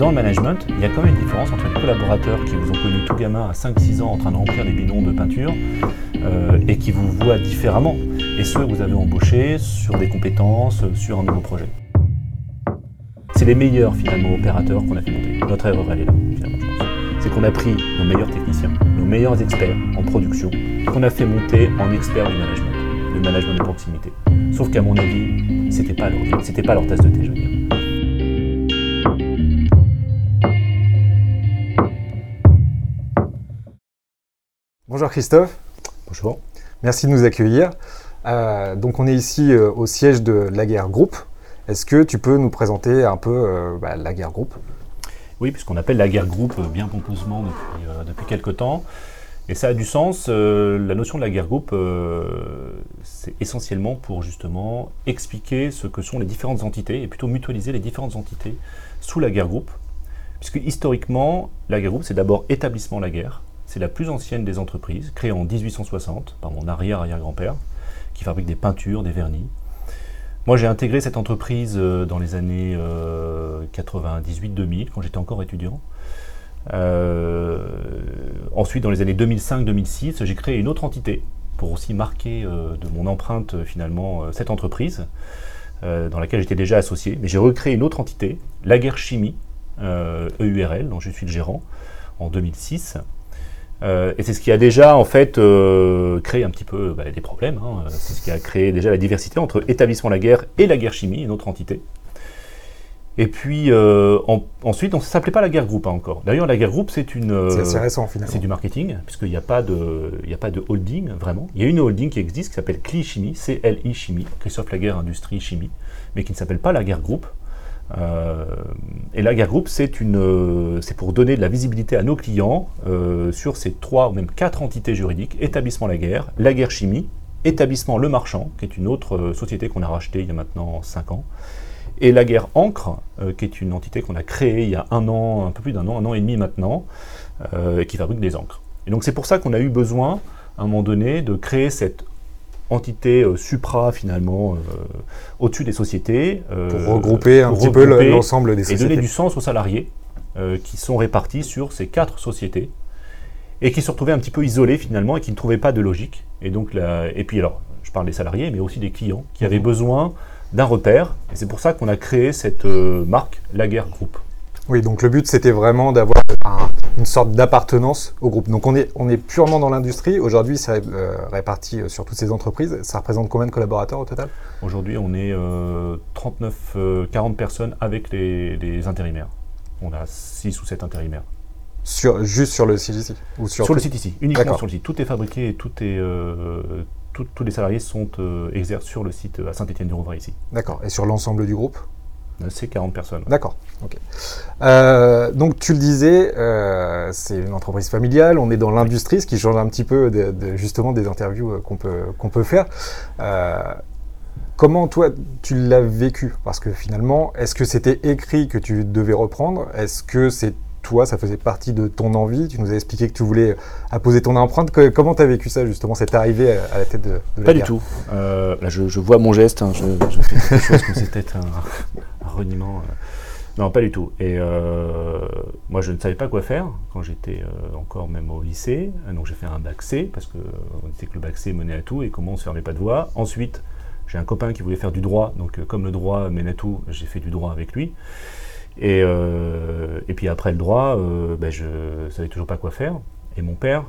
dans le management, il y a quand même une différence entre les collaborateurs qui vous ont connu tout gamin à 5-6 ans en train de remplir des bidons de peinture euh, et qui vous voient différemment, et ceux que vous avez embauchés sur des compétences, sur un nouveau projet. C'est les meilleurs finalement opérateurs qu'on a fait monter. Notre erreur est là, finalement, je pense. C'est qu'on a pris nos meilleurs techniciens, nos meilleurs experts en production, qu'on a fait monter en experts du management, le management de proximité. Sauf qu'à mon avis, c'était pas leur, c'était pas leur tasse de thé, je veux dire. Bonjour Christophe. Bonjour. Merci de nous accueillir. Euh, donc on est ici euh, au siège de la guerre groupe. Est-ce que tu peux nous présenter un peu euh, bah, la guerre groupe? Oui, puisqu'on appelle la guerre groupe bien pompeusement depuis, depuis quelques temps. Et ça a du sens. la notion de la guerre groupe, c'est essentiellement pour justement expliquer ce que sont les différentes entités et plutôt mutualiser les différentes entités sous la guerre groupe. Puisque historiquement, la guerre groupe, c'est d'abord établissement la guerre, c'est la plus ancienne des entreprises, créée en 1860 par mon arrière-arrière-grand-père, qui fabrique des peintures, des vernis. Moi, j'ai intégré cette entreprise euh, dans les années 98-2000, euh, quand j'étais encore étudiant. Euh, ensuite, dans les années 2005-2006, j'ai créé une autre entité pour aussi marquer de mon empreinte finalement cette entreprise dans laquelle j'étais déjà associé. Mais j'ai recréé une autre entité, La Guerre Chimie, EURL, dont je suis le gérant, en 2006. Euh, et c'est ce qui a déjà en fait euh, créé un petit peu bah, des problèmes. Hein. C'est ce qui a créé déjà la diversité entre établissement la guerre et la guerre chimie, une autre entité. Et puis euh, ensuite, on ne s'appelait pas la guerre groupe hein, encore. D'ailleurs, la guerre groupe, c'est une. c'est récent finalement. C'est du marketing, puisqu'il n'y a pas de, il a pas de holding vraiment. Il y a une holding qui existe qui s'appelle CLI Chimie, C-L-I Chimie, Christophe Laguerre Industrie Chimie, mais qui ne s'appelle pas la guerre groupe. Euh, et la guerre groupe, c'est euh, pour donner de la visibilité à nos clients euh, sur ces trois ou même quatre entités juridiques établissement la guerre, la guerre chimie, établissement Le Marchand, qui est une autre société qu'on a rachetée il y a maintenant 5 ans, et la guerre Encre, qui est une entité qu'on a créée il y a un an, un peu plus d'un an, un an et demi maintenant, et qui fabrique des encres. Et donc c'est pour ça qu'on a eu besoin, à un moment donné, de créer cette entité euh, supra finalement euh, au-dessus des sociétés. Euh, pour regrouper un petit peu l'ensemble des sociétés. Et donner du sens aux salariés qui sont répartis sur ces quatre sociétés et qui se retrouvaient un petit peu isolés finalement et qui ne trouvaient pas de logique. Et, donc, et puis alors, je parle des salariés, mais aussi des clients qui avaient mhm. besoin d'un repère. Et c'est pour ça qu'on a créé cette marque, La Guerre Group. Oui, donc le but c'était vraiment d'avoir une sorte d'appartenance au groupe. Donc on est, on est purement dans l'industrie. Aujourd'hui, c'est euh, réparti euh, sur toutes ces entreprises. Ça représente combien de collaborateurs au total? Aujourd'hui, on est 39, euh, 40 personnes avec les, intérimaires. On a 6 ou 7 intérimaires. Sur, juste sur le site ici ou sur, le site ici, uniquement sur le site. Tout est fabriqué et tout est, tous les salariés sont exercent sur le site à Saint-Étienne-du-Rouvray ici. D'accord. Et sur l'ensemble du groupe? C'est 40 personnes. D'accord. Euh, donc tu le disais, euh, c'est une entreprise familiale, on est dans l'industrie, ce qui change un petit peu de, justement des interviews euh, qu'on peut, qu'on peut faire. comment toi tu l'as vécu? Parce que finalement, est-ce que c'était écrit que tu devais reprendre? Est-ce que c'est toi, ça faisait partie de ton envie? Tu nous as expliqué que tu voulais apposer ton empreinte. comment tu as vécu ça, justement, cette arrivée à, la tête de, de Pas du tout. là, je, vois mon geste. Hein, je, fais quelque chose comme c'était un, reniement. Euh. Non, pas du tout. Et euh, moi, je ne savais pas quoi faire quand j'étais euh, encore même au lycée. Donc, j'ai fait un bac C parce que on disait que le bac C menait à tout et comment on se fermait pas de voie. Ensuite, j'ai un copain qui voulait faire du droit. Donc, comme le droit mène à tout, j'ai fait du droit avec lui. Et, et puis après le droit, ben, je savais toujours pas quoi faire. Et mon père,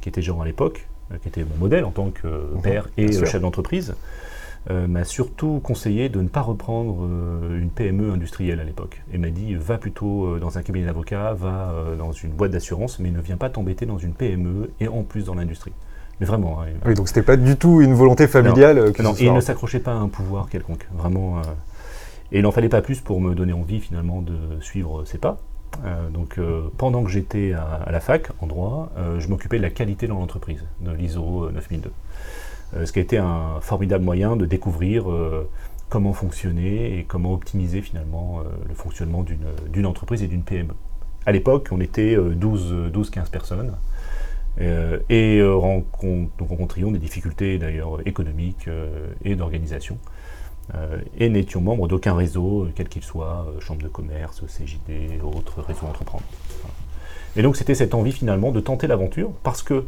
qui était gérant à l'époque, qui était mon modèle en tant que mhm. père et chef d'entreprise, euh, m'a surtout conseillé de ne pas reprendre euh, une PME industrielle à l'époque. Et m'a dit va plutôt euh, dans un cabinet d'avocat, va dans une boîte d'assurance, mais ne viens pas t'embêter dans une PME et en plus dans l'industrie. Mais vraiment. Hein, oui, donc c'était pas du tout une volonté familiale. Non, il ne s'accrochait pas à un pouvoir quelconque. Vraiment. et il n'en fallait pas plus pour me donner envie finalement de suivre ses pas. donc pendant que j'étais à, à, la fac en droit, je m'occupais de la qualité dans l'entreprise, de l'ISO 9002. Euh, ce qui a été un formidable moyen de découvrir euh, comment fonctionner et comment optimiser finalement euh, le fonctionnement d'une entreprise et d'une PME. À l'époque, on était 12-15 personnes. et rencontrions des difficultés d'ailleurs économiques et d'organisation. et n'étions membres d'aucun réseau, quel qu'il soit, chambre de commerce, CJD, autres réseaux entreprendre. Et donc c'était cette envie finalement de tenter l'aventure parce que,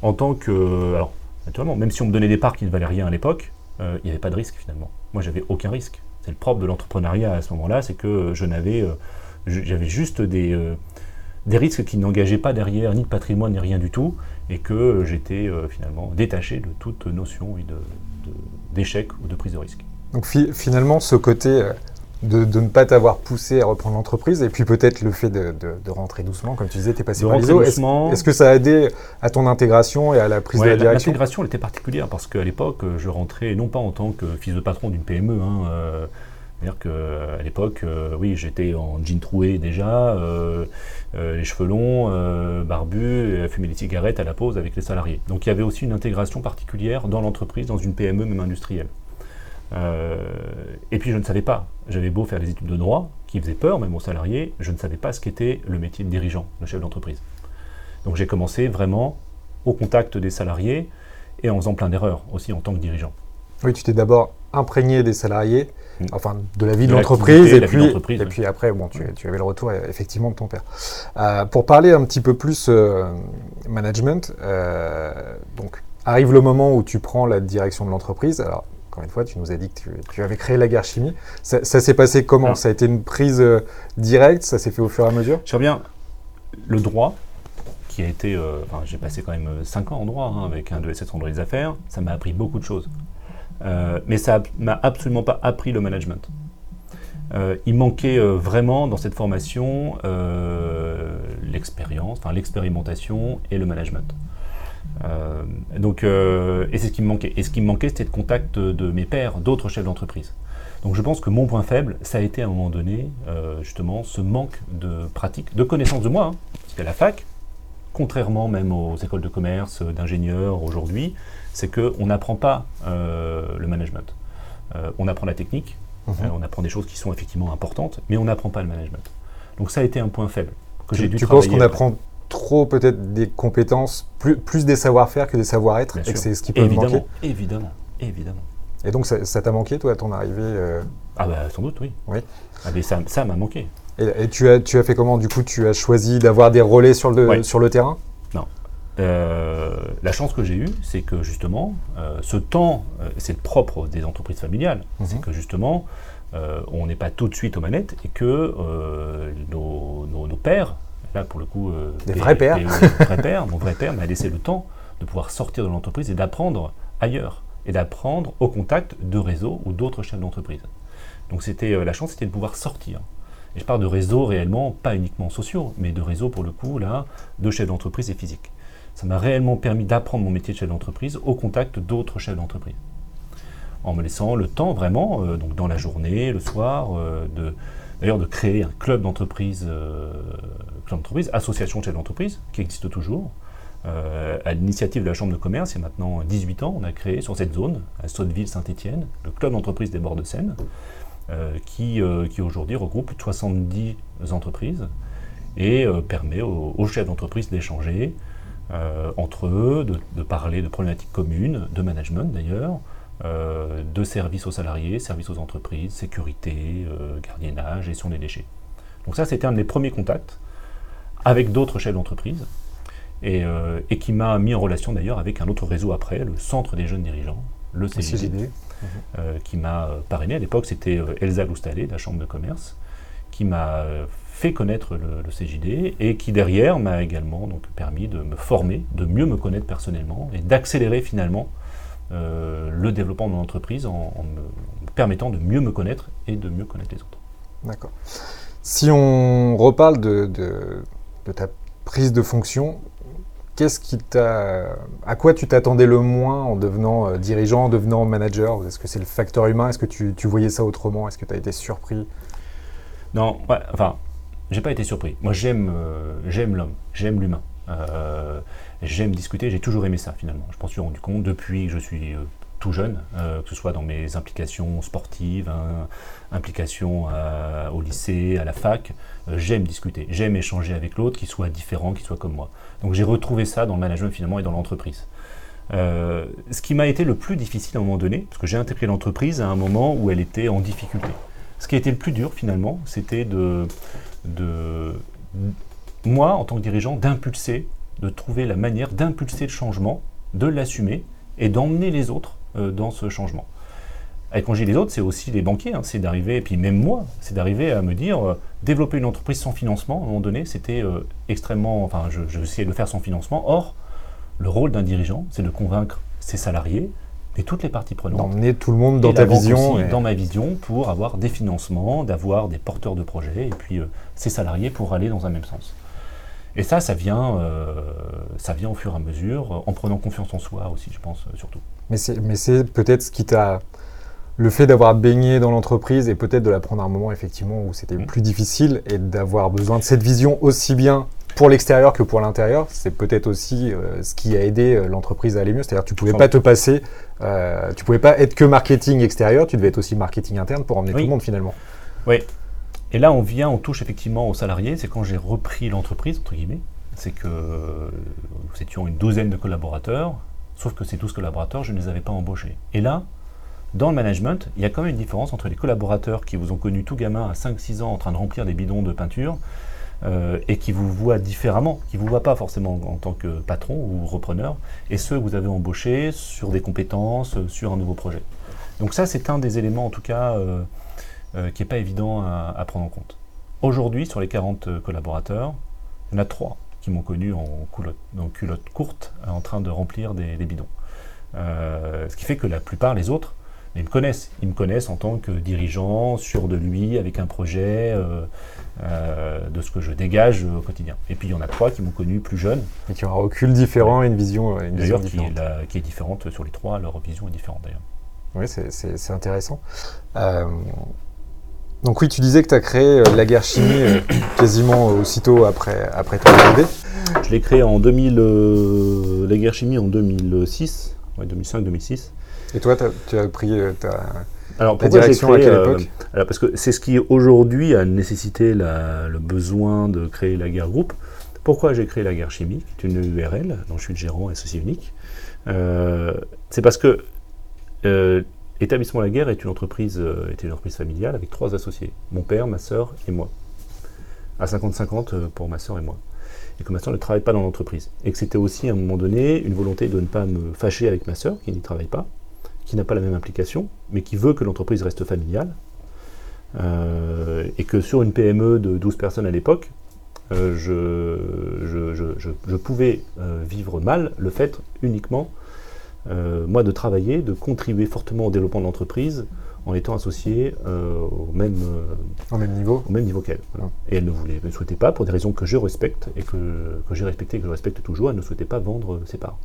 en tant que. Alors, naturellement, même si on me donnait des parts qui ne valaient rien à l'époque, il n'y avait pas de risque finalement. Moi, j'avais aucun risque. C'est le propre de l'entrepreneuriat à ce moment-là, c'est que je n'avais. J'avais juste des risques qui n'engageaient pas derrière ni de patrimoine ni rien du tout, et que j'étais euh, finalement détaché de toute notion d'échec ou de prise de risque. Donc finalement, ce côté euh, de, ne pas t'avoir poussé à reprendre l'entreprise, et puis peut-être le fait de, rentrer doucement, comme tu disais, tu es passé par les Est-ce que ça a aidé à ton intégration et à la prise de la direction L'intégration, elle était particulière, parce qu'à l'époque, je rentrais non pas en tant que fils de patron d'une PME, hein, euh, c'est-à-dire qu'à l'époque, oui, j'étais en jean troué déjà, euh, les cheveux longs, euh, barbu, à fumer des cigarettes à la pause avec les salariés. Donc il y avait aussi une intégration particulière dans l'entreprise, dans une PME même industrielle. Euh, et puis je ne savais pas, j'avais beau faire des études de droit, qui faisaient peur même aux salariés, je ne savais pas ce qu'était le métier de dirigeant, de chef d'entreprise. Donc j'ai commencé vraiment au contact des salariés et en faisant plein d'erreurs aussi en tant que dirigeant. Oui, tu t'es d'abord imprégné des salariés, mm. enfin de la vie de, l'entreprise, et, puis, et puis après, bon, tu, avais le retour effectivement de ton père. Euh, pour parler un petit peu plus euh, management, euh, donc arrive le moment où tu prends la direction de l'entreprise. Alors, encore une fois, tu nous as dit que tu, avais créé la guerre chimie. Ça, s'est passé comment Ça a été une prise directe? Ça s'est fait au fur et à mesure? Je reviens. Le droit, qui a été. j'ai passé quand même 5 ans en droit hein, avec un de 7 en droit des affaires. Ça m'a appris beaucoup de choses. Euh, mais ça m'a absolument pas appris le management. Euh, il manquait euh, vraiment dans cette formation l'expérience, enfin l'expérimentation et le management. Donc, et c'est ce qui me manquait. Et ce qui me manquait, c'était le contact de, mes pairs, d'autres chefs d'entreprise. Donc je pense que mon point faible, ça a été à un moment donné, justement, ce manque de pratique, de connaissance de moi. Hein. parce qu'à la fac, contrairement même aux écoles de commerce, d'ingénieurs aujourd'hui, c'est qu'on n'apprend pas euh, le management. Euh, on apprend la technique, mhm. euh, on apprend des choses qui sont effectivement importantes, mais on n'apprend pas le management. Donc ça a été un point faible que j'ai dû Tu penses qu'on apprend trop peut-être des compétences, plus, plus des savoir-faire que des savoir-être, et que c'est ce qui peut évidemment, manquer Évidemment, évidemment. Et donc ça t'a manqué, toi, à ton arrivée Ah bah sans doute, oui. Oui. Ah, ça m'a manqué. Et, tu, as, tu as fait comment Du coup, tu as choisi d'avoir des relais sur le, sur le terrain? Euh, la chance que j'ai eue, c'est que justement, euh, ce temps, euh, c'est le propre des entreprises familiales, mhm. c'est que justement, on n'est pas tout de suite aux manettes et que nos, nos, pères, là pour le coup, des vrais pères, vrais pères, mon vrai père m'a laissé le temps de pouvoir sortir de l'entreprise et d'apprendre ailleurs et d'apprendre au contact de réseaux ou d'autres chefs d'entreprise. Donc c'était la chance, c'était de pouvoir sortir. Et je parle de réseaux réellement, pas uniquement sociaux, mais de réseaux pour le coup là, de chefs d'entreprise et physiques ça m'a réellement permis d'apprendre mon métier de chef d'entreprise au contact d'autres chefs d'entreprise. En me laissant le temps vraiment, euh, donc dans la journée, le soir, euh, de, d'ailleurs de créer un club d'entreprise, euh, club d'entreprise, association de chefs d'entreprise, qui existe toujours. à l'initiative de la Chambre de commerce, il y a maintenant 18 ans, on a créé sur cette zone, à Sotteville-Saint-Étienne, le club d'entreprise des bords de Seine, qui, qui aujourd'hui regroupe 70 entreprises et permet aux chefs d'entreprise d'échanger, euh, entre eux, de, parler de problématiques communes, de management d'ailleurs, euh, de services aux salariés, services aux entreprises, sécurité, euh, gardiennage, gestion des déchets. Donc ça, c'était un des premiers contacts avec d'autres chefs d'entreprise et, qui m'a mis en relation d'ailleurs avec un autre réseau après, le Centre des jeunes dirigeants, le CGD, qui m'a parrainé. À l'époque, c'était Elsa Loustalé de la Chambre de commerce, qui m'a fait connaître le, CJD et qui derrière m'a également donc permis de me former, de mieux me connaître personnellement et d'accélérer finalement euh, le développement de mon entreprise en, me, permettant de mieux me connaître et de mieux connaître les autres. D'accord. Si on reparle de, de, ta prise de fonction, qu'est-ce qui t'a, à quoi tu t'attendais le moins en devenant euh, dirigeant, en devenant manager? Est-ce que c'est le facteur humain? Est-ce que tu, tu, voyais ça autrement? Est-ce que tu as été surpris? Non, enfin, j'ai pas été surpris. Moi, j'aime euh, j'aime l'homme, j'aime l'humain. Euh, j'aime discuter, j'ai toujours aimé ça finalement. Je m'en suis rendu compte depuis que je suis euh, tout jeune, que ce soit dans mes implications sportives, hein, implications au lycée, à la fac. j'aime discuter, j'aime échanger avec l'autre, qu'il soit différent, qu'il soit comme moi. Donc j'ai retrouvé ça dans le management finalement et dans l'entreprise. Euh, ce qui m'a été le plus difficile à un moment donné, parce que j'ai intégré l'entreprise à un moment où elle était en difficulté. Ce qui a été le plus dur finalement, c'était de moi, en tant que dirigeant, d'impulser, de trouver la manière d'impulser le changement, de l'assumer et d'emmener les autres euh, dans ce changement. Et quand je dis les autres, c'est aussi les banquiers, hein, c'est d'arriver, et puis même moi, c'est d'arriver à me dire, euh, développer une entreprise sans financement, à un moment donné, c'était euh, extrêmement, enfin, je, je essayais de le faire sans financement. Or, le rôle d'un dirigeant, c'est de convaincre ses salariés et toutes les parties prenantes. D'emmener tout le monde dans ta vision. Dans ma vision, pour avoir des financements, d'avoir des porteurs de projets, et puis ses salariés pour aller dans un même sens. Et ça, ça vient, euh, ça vient au fur et à mesure, en prenant confiance en soi aussi, je pense, euh, surtout. Mais c'est peut-être ce qui t'a... Le fait d'avoir baigné dans l'entreprise et peut-être de la prendre à un moment effectivement où c'était mm. plus difficile et d'avoir besoin de cette vision aussi bien pour l'extérieur que pour l'intérieur, c'est peut-être aussi euh, ce qui a aidé l'entreprise à aller mieux. C'est-à-dire tu pouvais pas te passer, euh, tu pouvais pas être que marketing extérieur, tu devais être aussi marketing interne pour emmener tout le monde finalement. Oui, et là, on vient, on touche effectivement aux salariés. C'est quand j'ai repris l'entreprise, entre guillemets. C'est que nous étions une douzaine de collaborateurs, sauf que ces 12 collaborateurs, je ne les avais pas embauchés. Et là, dans le management, il y a quand même une différence entre les collaborateurs qui vous ont connu tout gamin à 5-6 ans en train de remplir des bidons de peinture euh, et qui vous voient différemment, qui ne vous voient pas forcément en tant que patron ou repreneur, et ceux que vous avez embauchés sur des compétences, sur un nouveau projet. Donc ça, c'est un des éléments en tout cas euh, euh, qui n'est pas évident à, prendre en compte. Aujourd'hui, sur les 40 euh, collaborateurs, il y en a 3 qui m'ont connu en culotte, en culotte courte en train de remplir des, bidons. Euh, ce qui fait que la plupart, les autres, ils me connaissent. Ils me connaissent en tant que dirigeant, sûr de lui, avec un projet, de ce que je dégage au quotidien. Et puis il y en a trois qui m'ont connu plus jeune. Et qui ont un recul différent et une vision, une vision différente. Qui est, qui est, différente sur les trois, leur vision est différente d'ailleurs. Oui, c'est intéressant. Donc oui, tu disais que tu as créé euh, la guerre chimie euh, quasiment aussitôt après, après ton arrivée. Je l'ai créé en 2000, euh, la guerre chimie en 2006, 2005-2006. Et toi, tu as pris ta, alors, direction à quelle époque? alors Parce que c'est ce qui aujourd'hui a nécessité le besoin de créer la guerre groupe. Pourquoi j'ai créé la guerre chimie, qui est une URL, dont je suis le gérant associé unique? C'est parce que Établissement La Guerre est une entreprise, euh, était une entreprise familiale avec trois associés, mon père, ma sœur et moi. À 50-50 euh, pour ma sœur et moi. Et que ma sœur ne travaille pas dans l'entreprise. Et que c'était aussi à un moment donné une volonté de ne pas me fâcher avec ma sœur qui n'y travaille pas, qui n'a pas la même implication, mais qui veut que l'entreprise reste familiale. Euh, et que sur une PME de 12 personnes à l'époque, je, pouvais vivre mal le fait uniquement euh, moi, de travailler, de contribuer fortement au développement de l'entreprise en étant associé euh, au, même, au même niveau, au même niveau qu'elle. Et elle ne voulait, ne souhaitait pas, pour des raisons que je respecte et que, que j'ai respectées et que je respecte toujours, elle ne souhaitait pas vendre ses parts.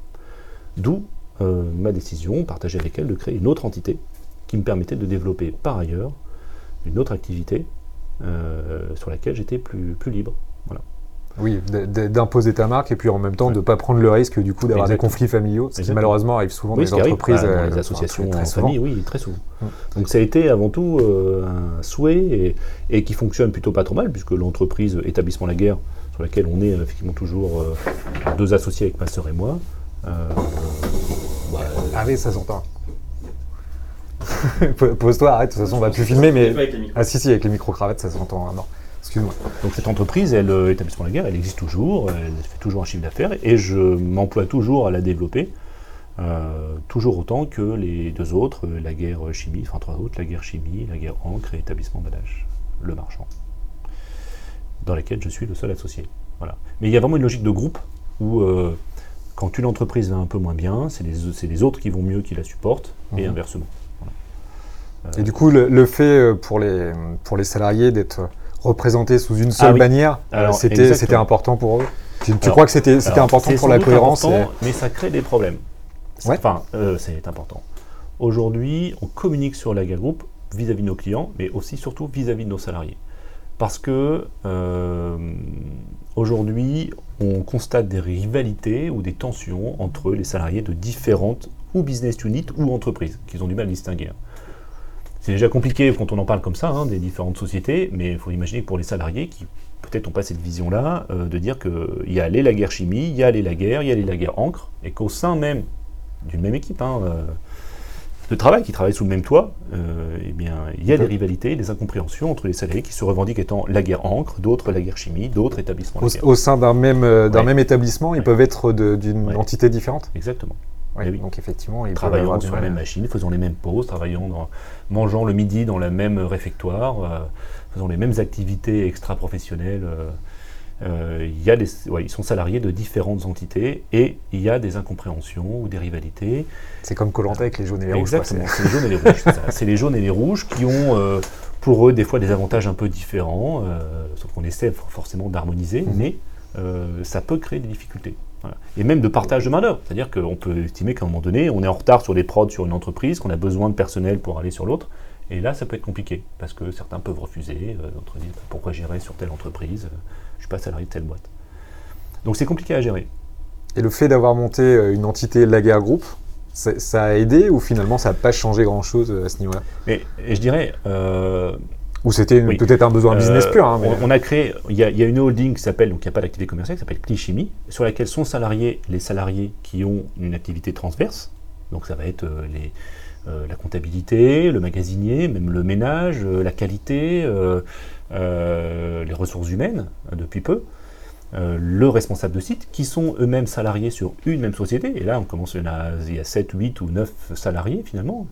D'où euh, ma décision, partagée avec elle, de créer une autre entité qui me permettait de développer par ailleurs une autre activité sur laquelle j'étais plus, plus libre. Voilà. Oui, d'imposer ta marque et puis en même temps de ne pas prendre le risque du coup d'avoir des conflits familiaux, ce qui malheureusement arrive souvent dans les entreprises. Bah, dans les associations très, famille, oui, très souvent. Mm. Donc ça a été avant tout euh, un souhait et, qui fonctionne plutôt pas trop mal puisque l'entreprise Établissement La Guerre, sur laquelle on est effectivement toujours euh, deux associés avec ma sœur et moi. Euh, ah oui, ça s'entend. Pose-toi, arrête, de toute façon on va plus filmer, mais... Ah si, si, avec les micro-cravates, ça s'entend. Non. Excuse-moi. Donc cette entreprise, elle, euh, établissement la guerre, elle existe toujours, elle fait toujours un chiffre d'affaires et je m'emploie toujours à la développer, euh, toujours autant que les deux autres, euh, la guerre chimie, enfin trois autres, la guerre chimie, la guerre encre et établissement d'âge, le marchand, dans lesquels je suis le seul associé. Voilà. Mais il y a vraiment une logique de groupe où quand une entreprise va un peu moins bien, c'est les, les, autres qui vont mieux qui la supportent et mhm. inversement. Et du coup, le, fait pour les, pour les salariés d'être représentés sous une seule ah bannière, euh, c'était important pour eux Tu, crois que c'était important pour la cohérence Mais ça crée des problèmes. Enfin, euh, c'est important. Aujourd'hui, on communique sur la Group vis-à-vis de nos clients, mais aussi surtout vis-à-vis de nos salariés. Parce que euh, aujourd'hui, on constate des rivalités ou des tensions entre les salariés de différentes ou business units ou entreprises, qu'ils ont du mal à distinguer. C'est déjà compliqué quand on en parle comme ça, hein, des différentes sociétés, mais il faut imaginer que pour les salariés qui peut-être n'ont pas cette vision-là, euh, de dire qu'il y a les la guerre chimie, il y a les la guerre, il y a les la guerre encre, et qu'au sein même d'une même équipe, hein, de travail, qui travaillent sous le même toit, eh bien, il y a des rivalités, des incompréhensions entre les salariés qui se revendiquent étant la guerre encre, d'autres la guerre chimie, d'autres établissements. Au, sein d'un même, d'un même établissement, ils peuvent être d'une entité différente. Exactement. Oui, Donc effectivement, ils travaillant sur la même machine, faisant les mêmes pauses, travaillant dans, mangeant le midi dans la même réfectoire, euh, faisant les mêmes activités extra-professionnelles. Euh, euh, il y a des, ils sont salariés de différentes entités et il y a des incompréhensions ou des rivalités. C'est comme Colanta avec les jaunes et les rouges. Exactement, c'est les jaunes et les rouges. C'est les jaunes et les rouges qui ont pour eux des fois des avantages un peu différents, sauf qu'on essaie forcément d'harmoniser, mmh. mais ça peut créer des difficultés. Et même de partage de main-d'œuvre. C'est-à-dire qu'on peut estimer qu'à un moment donné, on est en retard sur les prods sur une entreprise, qu'on a besoin de personnel pour aller sur l'autre. Et là, ça peut être compliqué, parce que certains peuvent refuser, euh, d'autres disent bah, pourquoi j'irai sur telle entreprise, euh, je ne suis pas salarié de telle boîte. Donc c'est compliqué à gérer. Et le fait d'avoir monté euh, une entité Laguerre Group, ça a aidé ou finalement ça n'a pas changé grand-chose à ce niveau-là? Et, je dirais, ou c'était peut-être un besoin business pur. Hein, on, a créé, il y, a une holding qui s'appelle, donc il n'y a pas d'activité commerciale, qui s'appelle Clichimie, sur laquelle sont salariés les salariés qui ont une activité transverse. Donc ça va être euh, les, euh, la comptabilité, le magasinier, même le ménage, euh, la qualité, les ressources humaines, depuis peu. le responsable de site, qui sont eux-mêmes salariés sur une même société, et là on commence, il y a 7, 8 ou 9 salariés finalement,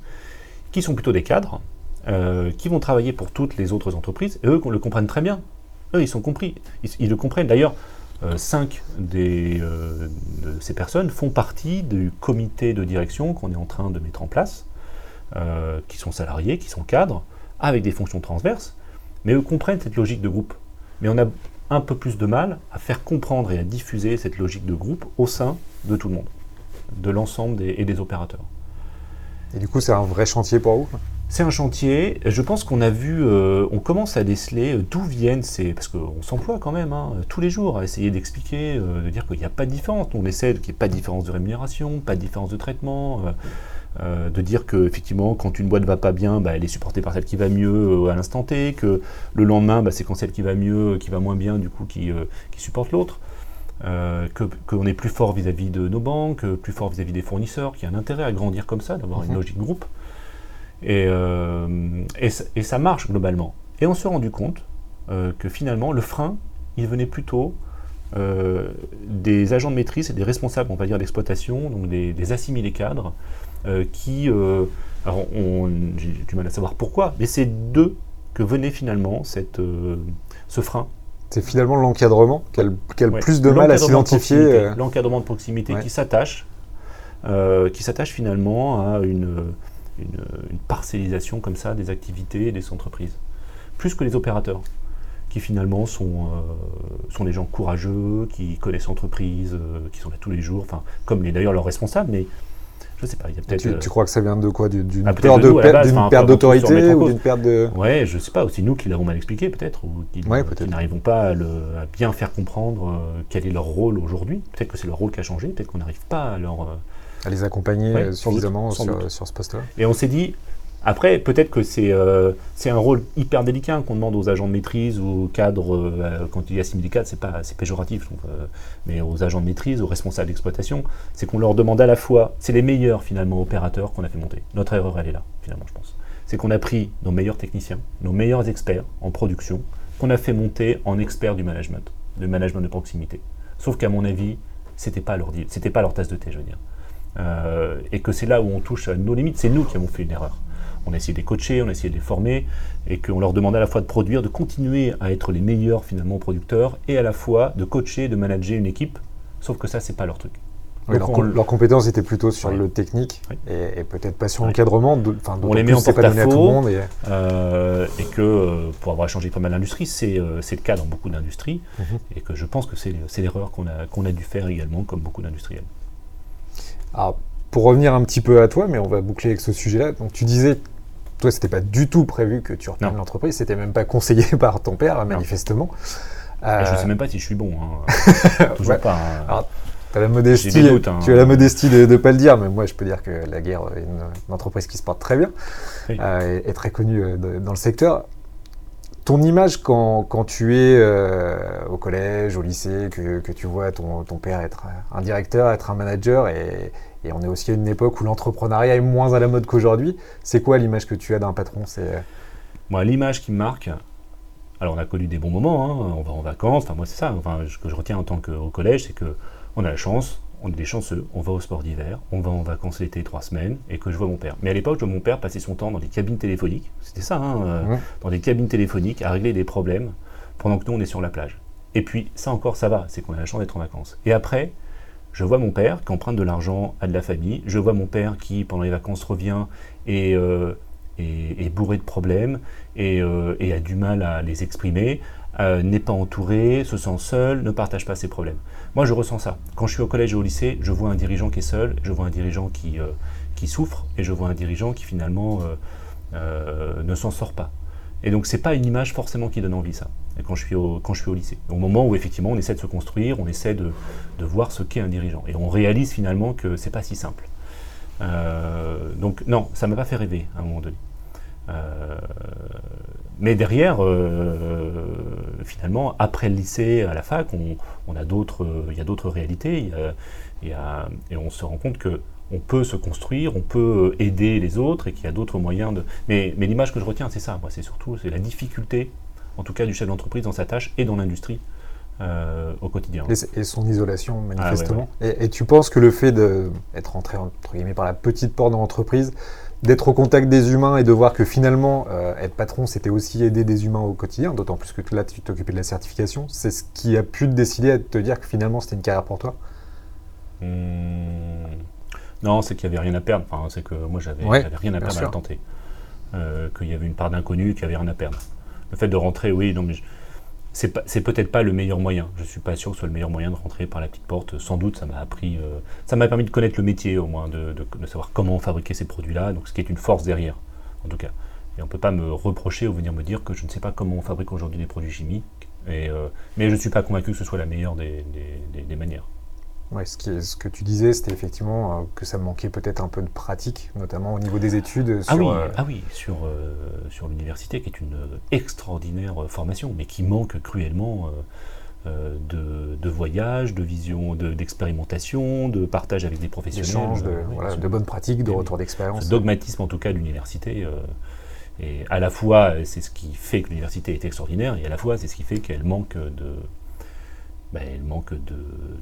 qui sont plutôt des cadres, euh, qui vont travailler pour toutes les autres entreprises, et eux le comprennent très bien. Eux, ils sont compris. Ils, le comprennent. D'ailleurs, euh, cinq euh, de ces personnes font partie du comité de direction qu'on est en train de mettre en place, qui sont salariés, qui sont cadres, avec des fonctions transverses, mais eux comprennent cette logique de groupe. Mais on a un peu plus de mal à faire comprendre et à diffuser cette logique de groupe au sein de tout le monde, de l'ensemble et des opérateurs. Et du coup, c'est un vrai chantier pour vous c'est un chantier. Je pense qu'on a vu, euh, on commence à déceler euh, d'où viennent ces. Parce qu'on s'emploie quand même hein, tous les jours à essayer d'expliquer, euh, de dire qu'il n'y a pas de différence. On essaie qu'il n'y ait pas de différence de rémunération, pas de différence de traitement. de dire que effectivement quand une boîte va pas bien, bah, elle est supportée par celle qui va mieux à l'instant T, que le lendemain bah, c'est quand celle qui va mieux, qui va moins bien du coup qui, qui supporte l'autre. qu'on est plus fort vis-à-vis de nos banques, plus fort vis-à-vis des fournisseurs, qu'il y a un intérêt à grandir comme ça, d'avoir une mhm. logique groupe. Euh, et, et, ça marche globalement. Et on s'est rendu compte euh, que finalement, le frein, il venait plutôt euh, des agents de maîtrise et des responsables, on va dire, d'exploitation, donc des, assimilés cadres, qui, alors j'ai du mal à savoir pourquoi, mais c'est d'eux que venait finalement cette, ce frein. C'est finalement l'encadrement qui a, le, plus de mal à s'identifier. L'encadrement de proximité qui s'attache, qui s'attache finalement à une une, parcellisation comme ça des activités et des entreprises. Plus que les opérateurs, qui finalement sont, euh, sont des gens courageux, qui connaissent l'entreprise, euh, qui sont là tous les jours, enfin, comme d'ailleurs leurs responsables, mais je sais pas, il y a peut-être. Tu, tu, crois que ça vient de quoi? D'une ah, peur de, perte d'autorité ou d'une perte de. Ouais, je sais pas, aussi nous qui l'avons mal expliqué peut-être, ou qui, n'arrivons pas à, le, à, bien faire comprendre euh, quel est leur rôle aujourd'hui. Peut-être que c'est leur rôle qui a changé, peut-être qu'on n'arrive pas à leur à les accompagner euh, suffisamment sur, sur, ce poste-là. Et on s'est dit, après, peut-être que c'est euh, c'est un rôle hyper délicat qu'on demande aux agents de maîtrise, aux cadres, euh, quand il y a syndicat, c'est pas c'est péjoratif, mais aux agents de maîtrise, aux responsables d'exploitation, c'est qu'on leur demande à la fois, c'est les meilleurs finalement opérateurs qu'on a fait monter. Notre erreur, elle est là, finalement, je pense. C'est qu'on a pris nos meilleurs techniciens, nos meilleurs experts en production, qu'on a fait monter en experts du management, de management de proximité. Sauf qu'à mon avis, c'était pas leur c'était pas leur tasse de thé, je veux dire. Euh, et que c'est là où on touche à nos limites. C'est nous qui avons fait une erreur. On a essayé de les coacher, on a essayé de les former, et qu'on leur demandait à la fois de produire, de continuer à être les meilleurs finalement producteurs, et à la fois de coacher, de manager une équipe. Sauf que ça, c'est pas leur truc. leur, compétence était plutôt sur le technique et, peut-être pas sur l'encadrement. On les met en porte-à-faux et... Euh, et... que euh, pour avoir changé pas mal d'industries, c'est le cas dans beaucoup d'industries mhm. et que je pense que c'est l'erreur qu'on a, qu'on a dû faire également comme beaucoup d'industriels. Alors, pour revenir un petit peu à toi, mais on va boucler avec ce sujet-là. Donc, tu disais, toi, c'était pas du tout prévu que tu reprennes l'entreprise, c'était même pas conseillé par ton père, manifestement. Euh... Je sais même pas si je suis bon. Hein. Toujours pas. Hein. tu as la modestie, hein. tu as la modestie de ne pas le dire, mais moi je peux dire que la guerre est une, entreprise qui se porte très bien euh, et, très connue euh, dans le secteur. Ton image quand, tu es euh, au collège, au lycée, que, tu vois ton, père être un directeur, être un manager et, on est aussi à une époque où l'entrepreneuriat est moins à la mode qu'aujourd'hui. C'est quoi l'image que tu as d'un patron? C'est Moi, l'image qui me marque, alors on a connu des bons moments, hein, on va en vacances, enfin moi c'est ça, enfin, ce que je retiens en tant qu'au collège, c'est que on a la chance, on est des chanceux, on va au sport d'hiver, on va en vacances l'été trois semaines, et que je vois mon père. Mais à l'époque, je vois mon père passer son temps dans des cabines téléphoniques, c'était ça, hein, euh, dans des cabines téléphoniques, à régler des problèmes, pendant que nous on est sur la plage. Et puis ça encore, ça va, c'est qu'on a la chance d'être en vacances. Et après, je vois mon père qui emprunte de l'argent à de la famille, je vois mon père qui, pendant les vacances, revient et... Euh, est, bourré de problèmes euh, et, a du mal à les exprimer, euh, n'est pas entouré, se sent seul, ne partage pas ses problèmes. Moi, je ressens ça. Quand je suis au collège et au lycée, je vois un dirigeant qui est seul, je vois un dirigeant qui, euh, souffre, et je vois un dirigeant qui finalement ne s'en sort pas. Et donc, c'est pas une image forcément qui donne envie, ça, quand je suis au, quand je suis au lycée. Au moment où, effectivement, on essaie de se construire, on essaie de, voir ce qu'est un dirigeant. Et on réalise finalement que c'est pas si simple. donc, non, ça m'a pas fait rêver à un moment donné. Euh, mais derrière, euh, finalement, après le lycée, à la fac, on, a d'autres, il y a d'autres réalités, et on se rend compte que on peut se construire, on peut aider les autres, et qu'il y a d'autres moyens de. Mais, mais l'image que je retiens, c'est ça. Moi, c'est surtout c'est la difficulté, en tout cas, du chef d'entreprise dans sa tâche et dans l'industrie. Euh, au quotidien. Et, son isolation, manifestement. Ah et, et, tu penses que le fait d'être entré entre guillemets par la petite porte de l'entreprise, d'être au contact des humains et de voir que finalement, euh, être patron, c'était aussi aider des humains au quotidien, d'autant plus que là, tu t'occupais de la certification. C'est ce qui a pu te décider à te dire que finalement, c'était une carrière pour toi? Hmm. Non, c'est qu'il n'y avait rien à perdre. Enfin, c'est que moi, j'avais rien à perdre à tenter. Euh, qu'il y avait une part d'inconnu, qu'il n'y avait rien à perdre. Le fait de rentrer, oui, non, mais c'est peut-être pas le meilleur moyen. Je suis pas sûr que ce soit le meilleur moyen de rentrer par la petite porte. Sans doute, ça m'a appris, euh, ça m'a permis de connaître le métier au moins, de, savoir comment fabriquer ces produits-là. Donc, ce qui est une force derrière, en tout cas. Et on peut pas me reprocher ou venir me dire que je ne sais pas comment on fabrique aujourd'hui des produits chimiques. Euh, mais je ne suis pas convaincu que ce soit la meilleure des manières. Ouais, ce, qui est, ce que tu disais, c'était effectivement euh, que ça manquait peut-être un peu de pratique, notamment au niveau des études. ah, oui, euh, ah oui, sur, euh, sur l'université, qui est une extraordinaire formation, mais qui manque cruellement de, de voyage, de vision, d'expérimentation, de, partage avec des professionnels. de, de bonnes pratiques, de retour d'expérience. Ce dogmatisme, en tout cas, de l'université. et à la fois, c'est ce qui fait que l'université est extraordinaire, et à la fois, c'est ce qui fait qu'elle manque de ben, il manque de,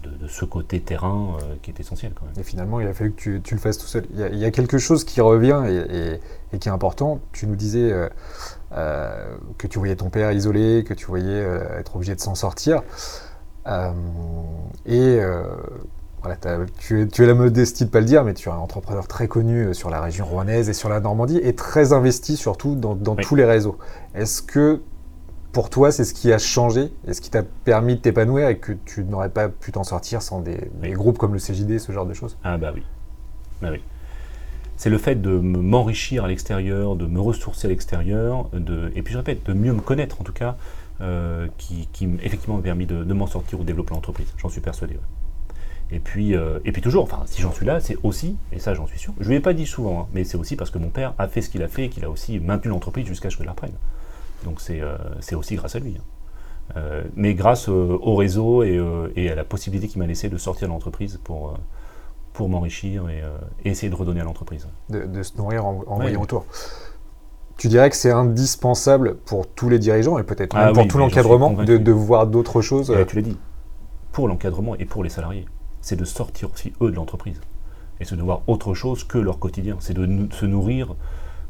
de, ce côté terrain euh, qui est essentiel quand même. Et finalement, il a fallu que tu, tu le fasses tout seul. Il y, a, quelque chose qui revient et, et, qui est important. Tu nous disais euh, euh, que tu voyais ton père isolé, que tu voyais être obligé de s'en sortir. et voilà, tu, tu, es la modestie de pas le dire, mais tu es un entrepreneur très connu sur la région rouennaise et sur la Normandie et très investi surtout dans, dans tous les réseaux. Est-ce que pour toi, c'est ce qui a changé et ce qui t'a permis de t'épanouir et que tu n'aurais pas pu t'en sortir sans des, groupes comme le CJD, ce genre de choses? Ah bah oui. Bah oui. C'est le fait de m'enrichir à l'extérieur, de me ressourcer à l'extérieur, et puis je répète, de mieux me connaître en tout cas, euh, qui, qui effectivement m'a permis de, m'en sortir ou de développer l'entreprise. J'en suis persuadé. Et puis, euh, et puis toujours, enfin, si j'en suis là, c'est aussi, et ça j'en suis sûr, je ne lui ai pas dit souvent, hein, mais c'est aussi parce que mon père a fait ce qu'il a fait et qu'il a aussi maintenu l'entreprise jusqu'à ce que je la reprenne. Donc euh, c'est aussi grâce à lui. Hein. Euh, mais grâce au réseau euh, et, à la possibilité qu'il m'a laissé de sortir de l'entreprise pour, pour m'enrichir et, essayer de redonner à l'entreprise. De, se nourrir en, en voyant autour. Tu dirais que c'est indispensable pour tous les dirigeants et peut-être même ah pour tout l'encadrement de, voir d'autres choses Tu l'as dit, pour l'encadrement et pour les salariés, c'est de sortir aussi eux de l'entreprise et c'est de voir autre chose que leur quotidien. C'est de se nourrir euh,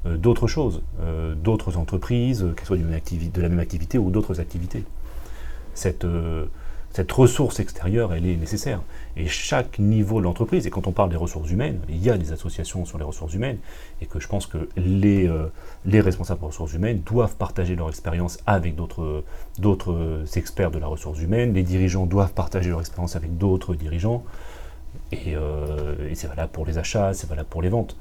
d'autres choses, euh, d'autres entreprises, euh, qu'elles soient de la même activité ou d'autres activités. Cette, ressource extérieure, elle est nécessaire. Et chaque niveau de l'entreprise, et quand on parle des ressources humaines, il y a des associations sur les ressources humaines, et que je pense que les, les responsables des ressources humaines doivent partager leur expérience avec d'autres experts de la ressource humaine, les dirigeants doivent partager leur expérience avec d'autres dirigeants, et c'est valable pour les achats, c'est valable pour les ventes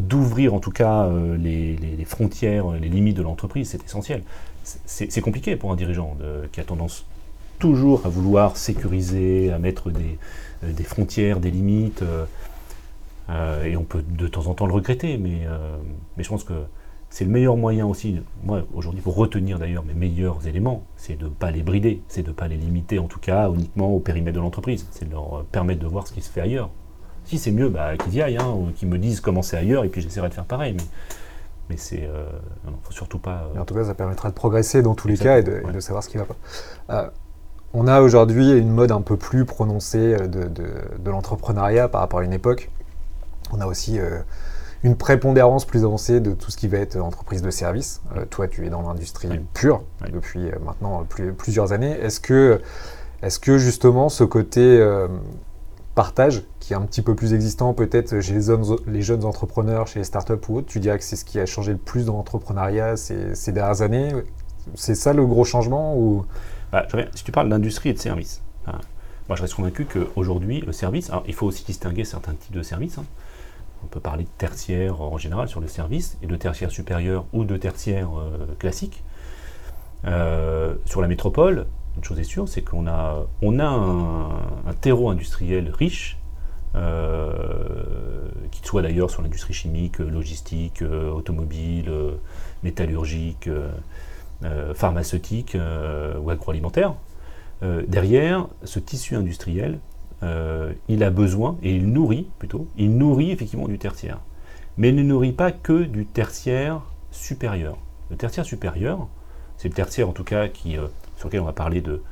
d'ouvrir en tout cas euh, les, frontières, les limites de l'entreprise, c'est essentiel. C'est compliqué pour un dirigeant qui a tendance toujours à vouloir sécuriser, à mettre des, euh, frontières, des limites, euh, et on peut de temps en temps le regretter, mais, mais je pense que c'est le meilleur moyen aussi, moi aujourd'hui pour retenir d'ailleurs mes meilleurs éléments, c'est de ne pas les brider, c'est de ne pas les limiter en tout cas uniquement au périmètre de l'entreprise, c'est de leur permettre de voir ce qui se fait ailleurs, Si c'est mieux, bah, qu'ils y aillent, hein, ou qu'ils me disent comment c'est ailleurs, et puis j'essaierai de faire pareil. Mais, mais c'est. Euh, non, faut surtout pas. en tout cas, ça permettra de progresser dans tous les cas et de, savoir ce qui va pas. on a aujourd'hui une mode un peu plus prononcée de, de l'entrepreneuriat par rapport à une époque. On a aussi une prépondérance plus avancée de tout ce qui va être entreprise de service. Euh, toi, tu es dans l'industrie pure depuis euh, maintenant plusieurs années. Est-ce que, est que justement ce côté euh, partage, qui est un petit peu plus existant peut-être chez les, jeunes entrepreneurs, chez les startups ou autres, tu dirais que c'est ce qui a changé le plus dans l'entrepreneuriat ces, dernières années C'est ça le gros changement ou... Bah, si tu parles d'industrie et de service, hein, moi je reste convaincu qu'aujourd'hui, le service, il faut aussi distinguer certains types de services. Hein. On peut parler de tertiaire en général sur le service et de tertiaire supérieur ou de tertiaire euh, classique. Euh, sur la métropole, chose est sûre, c'est qu'on a, on a un, terreau industriel riche, euh, qu'il soit d'ailleurs sur l'industrie chimique, logistique, automobile, métallurgique, pharmaceutique ou agroalimentaire. derrière ce tissu industriel, euh, il a besoin, et il nourrit plutôt, il nourrit effectivement du tertiaire. Mais il ne nourrit pas que du tertiaire supérieur. Le tertiaire supérieur, c'est le tertiaire en tout cas qui, euh, sur lequel on va parler de,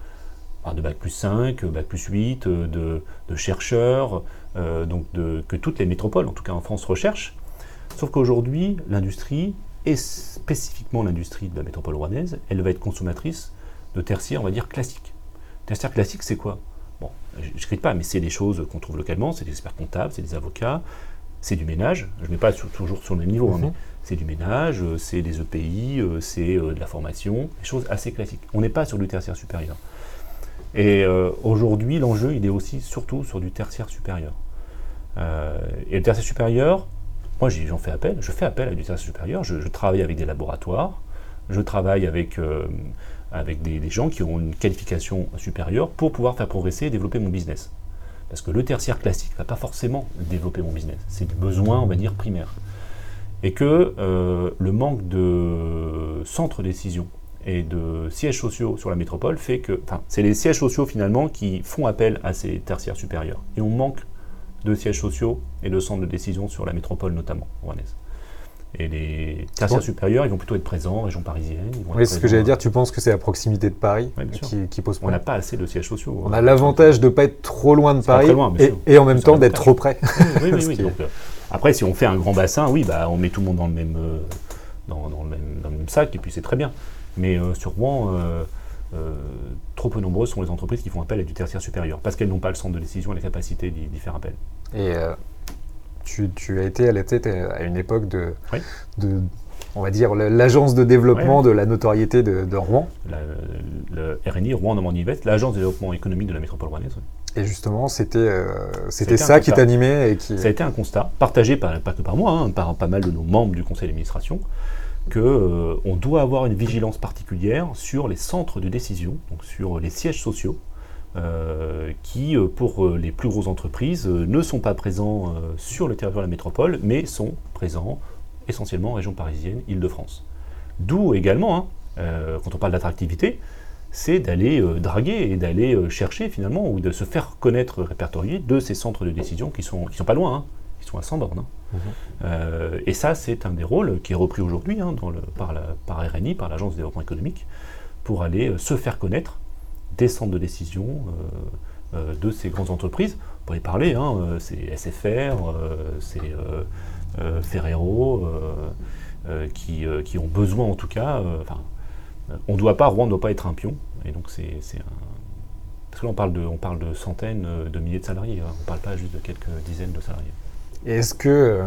de Bac plus 5, Bac plus 8, de, chercheurs, euh, donc que toutes les métropoles, en tout cas en France, recherchent. Sauf qu'aujourd'hui, l'industrie, et spécifiquement l'industrie de la métropole rouennaise, elle va être consommatrice de tertiaire, on va dire, classique. Tertiaire classique, c'est quoi? Bon, je ne pas, mais c'est des choses qu'on trouve localement, c'est des experts comptables, c'est des avocats, c'est du ménage. Je ne mets pas toujours sur le même niveau, mais mhm. c'est du ménage, euh, c'est des EPI, euh, c'est euh, de la formation, des choses assez classiques. On n'est pas sur du tertiaire supérieur. Et aujourd'hui, l'enjeu, il est aussi surtout sur du tertiaire supérieur. et le tertiaire supérieur, moi j'en fais appel, je fais appel à du tertiaire supérieur, je, je travaille avec des laboratoires, je travaille avec avec des, gens qui ont une qualification supérieure pour pouvoir faire progresser et développer mon business. Parce que le tertiaire classique ne va pas forcément développer mon business. C'est du besoin, on va dire, primaire. Et que euh, le manque de centres de décision et de sièges sociaux sur la métropole fait que. Enfin, c'est les sièges sociaux finalement qui font appel à ces tertiaires supérieurs. Et on manque de sièges sociaux et de centres de décision sur la métropole notamment rouennaise. Et les tertiaires supérieurs, ils vont plutôt être présents en région parisienne. oui, c'est ce que j'allais dire. Tu penses que c'est la proximité de Paris qui, pose problème On n'a pas assez de sièges sociaux. On a l'avantage de ne pas être trop loin de Paris et, en même temps d'être trop près. oui, oui, oui. Euh, après, si on fait un grand bassin, oui, bah, on met tout le monde dans le même, euh, dans, le même, sac et puis c'est très bien. Mais euh, Rouen, trop peu nombreuses sont les entreprises qui font appel à du tertiaire supérieur parce qu'elles n'ont pas le centre de décision et la capacité d'y faire appel. Et tu, as été à la tête à une époque de, de on va dire, l'agence de développement de la notoriété de, Rouen. le RNI, Rouen Normandie Vest, l'agence de développement économique de la métropole rouennaise. Et justement, c'était euh, c'était ça qui t'animait et qui. Ça a été un constat partagé pas que par moi, hein, par pas mal de nos membres du conseil d'administration, que euh, on doit avoir une vigilance particulière sur les centres de décision, donc sur les sièges sociaux, euh, qui, euh, pour euh, les plus grosses entreprises, ne sont pas présents sur le territoire de la métropole, mais sont présents essentiellement en région parisienne, Île-de-France. D'où également, hein, quand on parle d'attractivité, c'est d'aller draguer et d'aller chercher finalement, ou de se faire connaître, répertorier de ces centres de décision qui sont, qui sont pas loin, hein, qui sont à 100 bornes. Hein. Et ça, c'est un des rôles qui est repris aujourd'hui par, par RNI, par l'Agence de développement économique, pour aller se faire connaître des centres de décision euh, euh, de ces grandes entreprises. On pourrait y parler, hein, euh, c'est SFR, c'est Ferrero, qui, ont besoin en tout cas. Enfin, on ne doit pas, Rouen ne doit pas être un pion. Parce que là, on parle de, on parle de centaines de milliers de salariés, hein. on ne parle pas juste de quelques dizaines de salariés. Est-ce que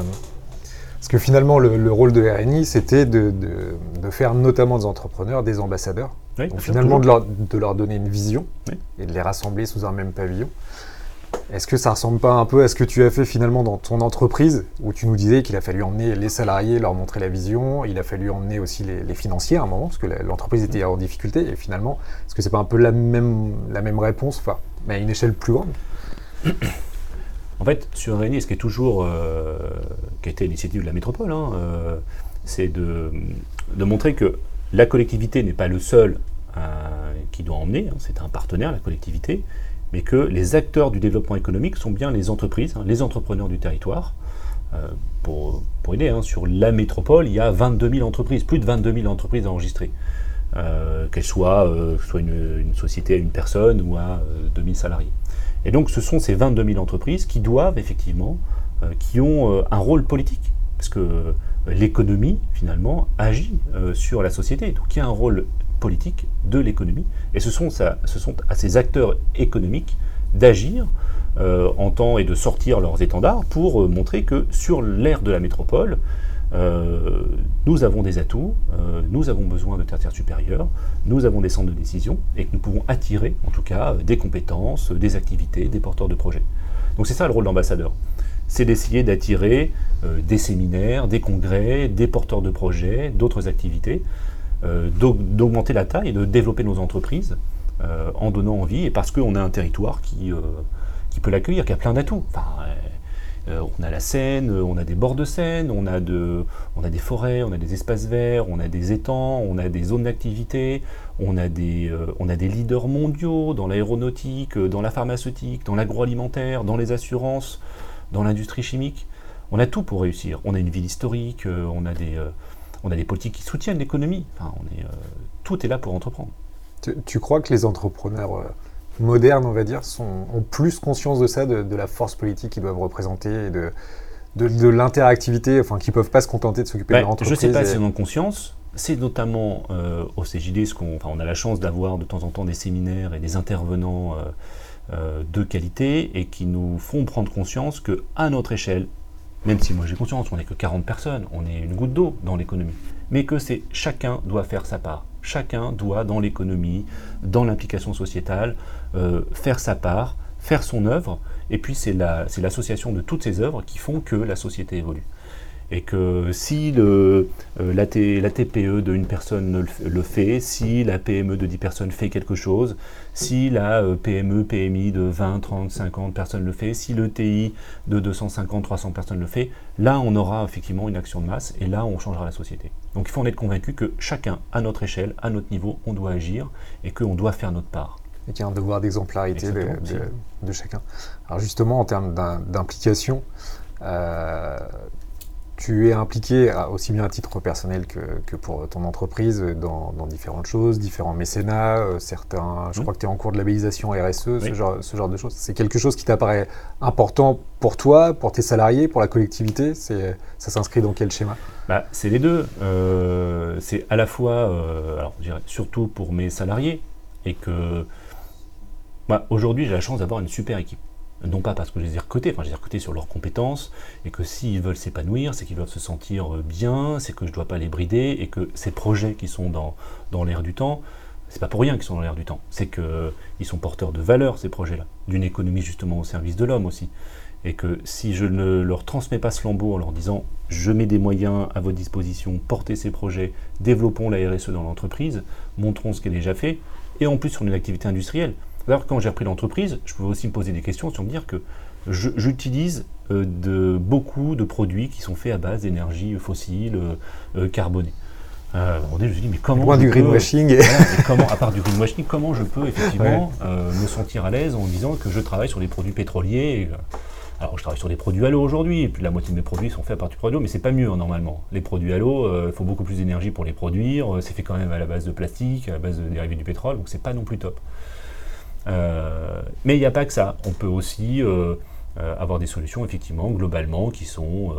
parce que finalement, le, rôle de RNI, c'était de, faire notamment des entrepreneurs des ambassadeurs. Donc finalement, de leur, donner une vision et de les rassembler sous un même pavillon. Est-ce que ça ressemble pas un peu à ce que tu as fait finalement dans ton entreprise, où tu nous disais qu'il a fallu emmener les salariés, leur montrer la vision, il a fallu emmener aussi les, financiers à un moment, parce que l'entreprise était en difficulté, et finalement, est-ce que c'est pas un peu la même, la même réponse, enfin, mais à une échelle plus grande? En fait, sur Réunion, ce qui est toujours, euh, été l'initiative de la métropole, hein, euh, c'est de, montrer que la collectivité n'est pas le seul euh, qui doit emmener, hein, c'est un partenaire, la collectivité, mais que les acteurs du développement économique sont bien les entreprises, hein, les entrepreneurs du territoire. Pour, pour, aider, sur la métropole, il y a 22 000 entreprises, plus de 22 000 entreprises enregistrées. Euh, qu'elles soient, euh, soit une, société à une personne ou à 2000 salariés. Et donc ce sont ces 22 000 entreprises qui doivent effectivement, qui ont un rôle politique, parce que l'économie finalement agit sur la société, donc il y a un rôle politique de l'économie, et ce sont, ça, ce sont à ces acteurs économiques d'agir euh, en temps et de sortir leurs étendards pour euh, montrer que sur l'ère de la métropole, euh, nous avons des atouts, nous avons besoin de tertiaires supérieurs, nous avons des centres de décision et que nous pouvons attirer en tout cas des compétences, des activités, des porteurs de projets. Donc c'est ça le rôle d'ambassadeur. C'est d'essayer d'attirer des séminaires, des congrès, des porteurs de projets, d'autres activités, d'augmenter la taille et de développer nos entreprises en donnant envie et parce qu'on a un territoire qui qui peut l'accueillir, qui a plein d'atouts. Euh, euh, on a la Seine, on a des bords de Seine, on a, de, on a des forêts, on a des espaces verts, on a des étangs, on a des zones d'activité, on, a des, euh, on a des leaders mondiaux dans l'aéronautique, dans la pharmaceutique, dans l'agroalimentaire, dans les assurances, dans l'industrie chimique. On a tout pour réussir. On a une ville historique, on a des, on a des politiques qui soutiennent l'économie. Enfin, tout est là pour entreprendre. Tu crois que les entrepreneurs modernes, on va dire, sont, ont plus conscience de ça, de, la force politique qu'ils doivent représenter et de, de, l'interactivité, enfin, qu'ils ne peuvent pas se contenter de s'occuper de leur entreprise. Je ne sais pas s'ils en ont conscience. C'est notamment euh, au CJD, ce qu'on, enfin, on a la chance d'avoir de temps en temps des séminaires et des intervenants euh, euh, de qualité et qui nous font prendre conscience qu'à notre échelle, même si moi j'ai conscience, on n'est que 40 personnes, on est une goutte d'eau dans l'économie, mais que c'est chacun doit faire sa part. Chacun doit, dans l'économie, dans l'implication sociétale, euh, faire sa part, faire son œuvre, et puis c'est l'association de toutes ces œuvres qui font que la société évolue et que si le, euh, la, TPE d'une personne le, fait, si la PME de 10 personnes fait quelque chose, si la euh, PME, PMI de 20, 30, 50 personnes le fait, si le TI de 250, 300 personnes le fait, là on aura effectivement une action de masse et là on changera la société. Donc il faut en être convaincu que chacun, à notre échelle, à notre niveau, on doit agir et qu'on doit faire notre part et qu'il y a un devoir d'exemplarité de, chacun. Alors justement, en termes d'implication, euh, tu es impliqué aussi bien à titre personnel que, pour ton entreprise dans, différentes choses, différents mécénats, euh, certains, je mmh. crois que tu es en cours de labellisation RSE, ce, genre, ce genre de choses. C'est quelque chose qui t'apparaît important pour toi, pour tes salariés, pour la collectivité? Ça s'inscrit dans quel schéma? Bah, C'est les deux. Euh, c'est à la fois, alors, je dirais, surtout pour mes salariés, et que bah, aujourd'hui j'ai la chance d'avoir une super équipe non pas parce que je les ai recrutés, enfin je les ai recrutés sur leurs compétences, et que s'ils veulent s'épanouir, c'est qu'ils veulent se sentir euh, bien, c'est que je ne dois pas les brider, et que ces projets qui sont dans, dans l'air du temps, c'est pas pour rien qu'ils sont dans l'air du temps, c'est qu'ils sont porteurs de valeur, ces projets-là, d'une économie justement au service de l'homme aussi. Et que si je ne leur transmets pas ce flambeau en leur disant je mets des moyens à votre disposition, portez ces projets, développons la RSE dans l'entreprise, montrons ce qui est déjà fait, et en plus sur une activité industrielle. D'ailleurs, quand j'ai repris l'entreprise, je pouvais aussi me poser des questions sur me dire que j'utilise euh, de, beaucoup de produits qui sont faits à base d'énergie fossile, euh, euh, carbonée. Euh, je me suis dit, mais comment. Loin du greenwashing. comment, à part du greenwashing, comment je peux effectivement me sentir à l'aise en disant que je travaille sur des produits pétroliers alors, je travaille sur des produits à l'eau aujourd'hui, et puis la moitié de mes produits sont faits à partir du produit à l'eau, mais c'est pas mieux hein, normalement. Les produits à l'eau, il faut beaucoup plus d'énergie pour les produire, c'est fait quand même à la base de plastique, à la base de dérivés du pétrole, donc c'est pas non plus top. Euh, mais il n'y a pas que ça. On peut aussi euh, euh, avoir des solutions, effectivement, globalement, qui sont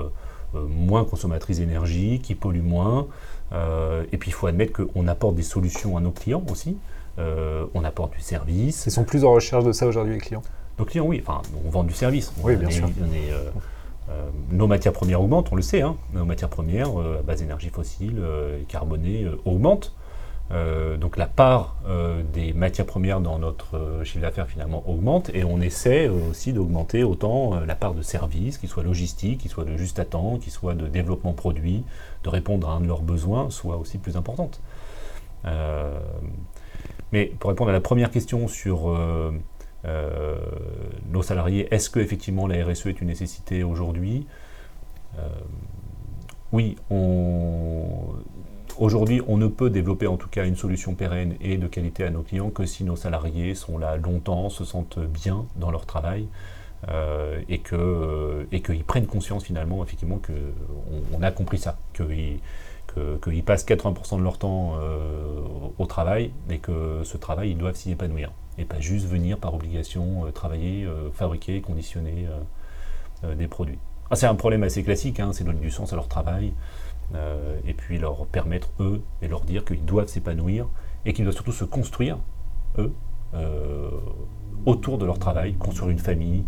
moins consommatrices d'énergie, qui polluent moins. et puis il faut admettre qu'on apporte des solutions à nos clients aussi. on apporte du service. Ils sont plus en recherche de ça aujourd'hui, les clients? Nos clients, oui. Enfin, on vend du service. Oui, bien sûr. nos matières premières augmentent, on le sait. Hein. Nos matières premières à base d'énergie fossile et carbonée augmentent. Euh, donc la part euh, des matières premières dans notre euh, chiffre d'affaires finalement augmente et on essaie aussi d'augmenter autant la part de services, qui soit logistique, qui soit de juste à temps, qui soit de développement produit, de répondre à un de leurs besoins, soit aussi plus importante. mais pour répondre à la première question sur nos salariés, est-ce que effectivement la RSE est une nécessité aujourd'hui? Oui, on Aujourd'hui, on ne peut développer en tout cas une solution pérenne et de qualité à nos clients que si nos salariés sont là longtemps, se sentent bien dans leur travail euh, et qu'ils euh, et qu'ils prennent conscience finalement effectivement qu'on on a compris ça, qu'ils passent 80% de leur temps euh, au travail et que ce travail, ils doivent s'y épanouir et pas juste venir par obligation travailler, fabriquer, conditionner des produits. Ah, c'est un problème assez classique, hein, c'est donner du sens à leur travail. Euh, et puis leur permettre, eux, et leur dire qu'ils doivent s'épanouir et qu'ils doivent surtout se construire, eux, euh, autour de leur travail, construire une famille,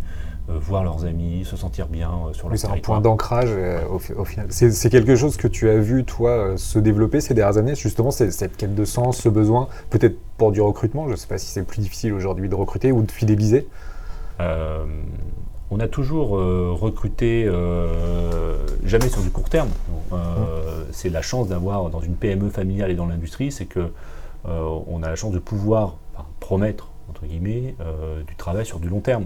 euh, voir leurs amis, se sentir bien sur leur C'est un point d'ancrage au, final. C'est quelque chose que tu as vu, toi, se développer ces dernières années, justement, cette quête de sens, ce besoin, peut-être pour du recrutement, je ne sais pas si c'est plus difficile aujourd'hui de recruter ou de fidéliser on a toujours euh, recruté, euh, jamais sur du court terme. Euh, c'est la chance d'avoir dans une PME familiale et dans l'industrie, c'est que on a la chance de pouvoir promettre entre guillemets du travail sur du long terme.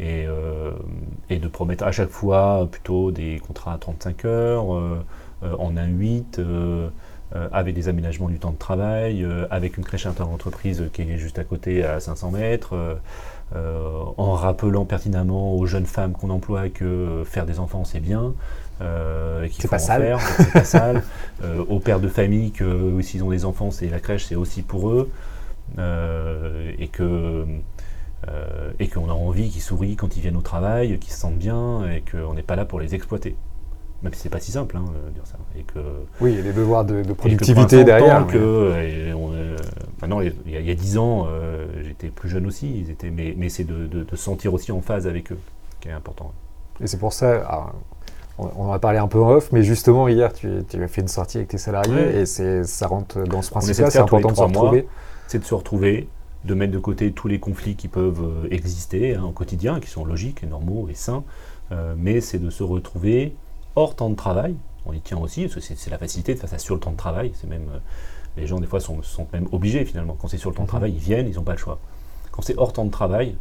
Et, de promettre à chaque fois plutôt des contrats à 35 heures, en 1-8, avec des aménagements du temps de travail, avec une crèche inter-entreprise qui est juste à côté à 500 mètres. Euh, en rappelant pertinemment aux jeunes femmes qu'on emploie que faire des enfants c'est bien. Euh, c'est pas, sale. pas sale. Euh, aux pères de famille que s'ils ont des enfants, c'est la crèche, c'est aussi pour eux, et que et qu'on a envie qu'ils sourient quand ils viennent au travail, qu'ils se sentent bien, et qu'on n'est pas là pour les exploiter. Même si c'est pas si simple hein, dire ça. Et que, oui, il y a des devoirs de, productivité derrière. Que, maintenant, il y a dix ans, j'étais plus jeune aussi, ils étaient, mais, mais c'est de, de, sentir aussi en phase avec eux qui est important. Et c'est pour ça, on, en a parlé un peu en off, mais justement hier tu, tu as fait une sortie avec tes salariés et c'est, ça rentre dans ce principe-là, c'est important de se retrouver. C'est de se retrouver, de mettre de côté tous les conflits qui peuvent euh, exister hein, au quotidien, qui sont logiques et normaux et sains, euh, mais c'est de se retrouver hors temps de travail. On y tient aussi, parce que c'est, la facilité de faire ça sur le temps de travail, c'est même euh, les gens, des fois, sont, même obligés, finalement. Quand c'est sur le temps de mhm. travail, ils viennent, ils n'ont pas le choix. Quand c'est hors temps de travail,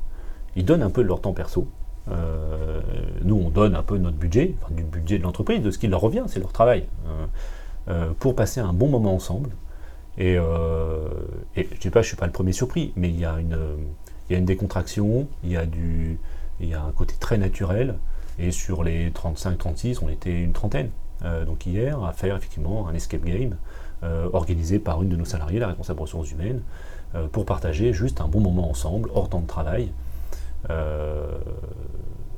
ils donnent un peu de leur temps perso. Euh, nous, on donne un peu notre budget, enfin, du budget de l'entreprise, de ce qui leur revient, c'est leur travail, euh, euh, pour passer un bon moment ensemble. Et, je ne sais pas, je suis pas le premier surpris, mais il y a une, il y a une décontraction, il y a, du, il y a un côté très naturel. Et sur les 35-36, on était une trentaine. donc hier, à faire effectivement un escape game euh, organisé par une de nos salariés, la responsable ressources humaines, euh, pour partager juste un bon moment ensemble, hors temps de travail. Euh,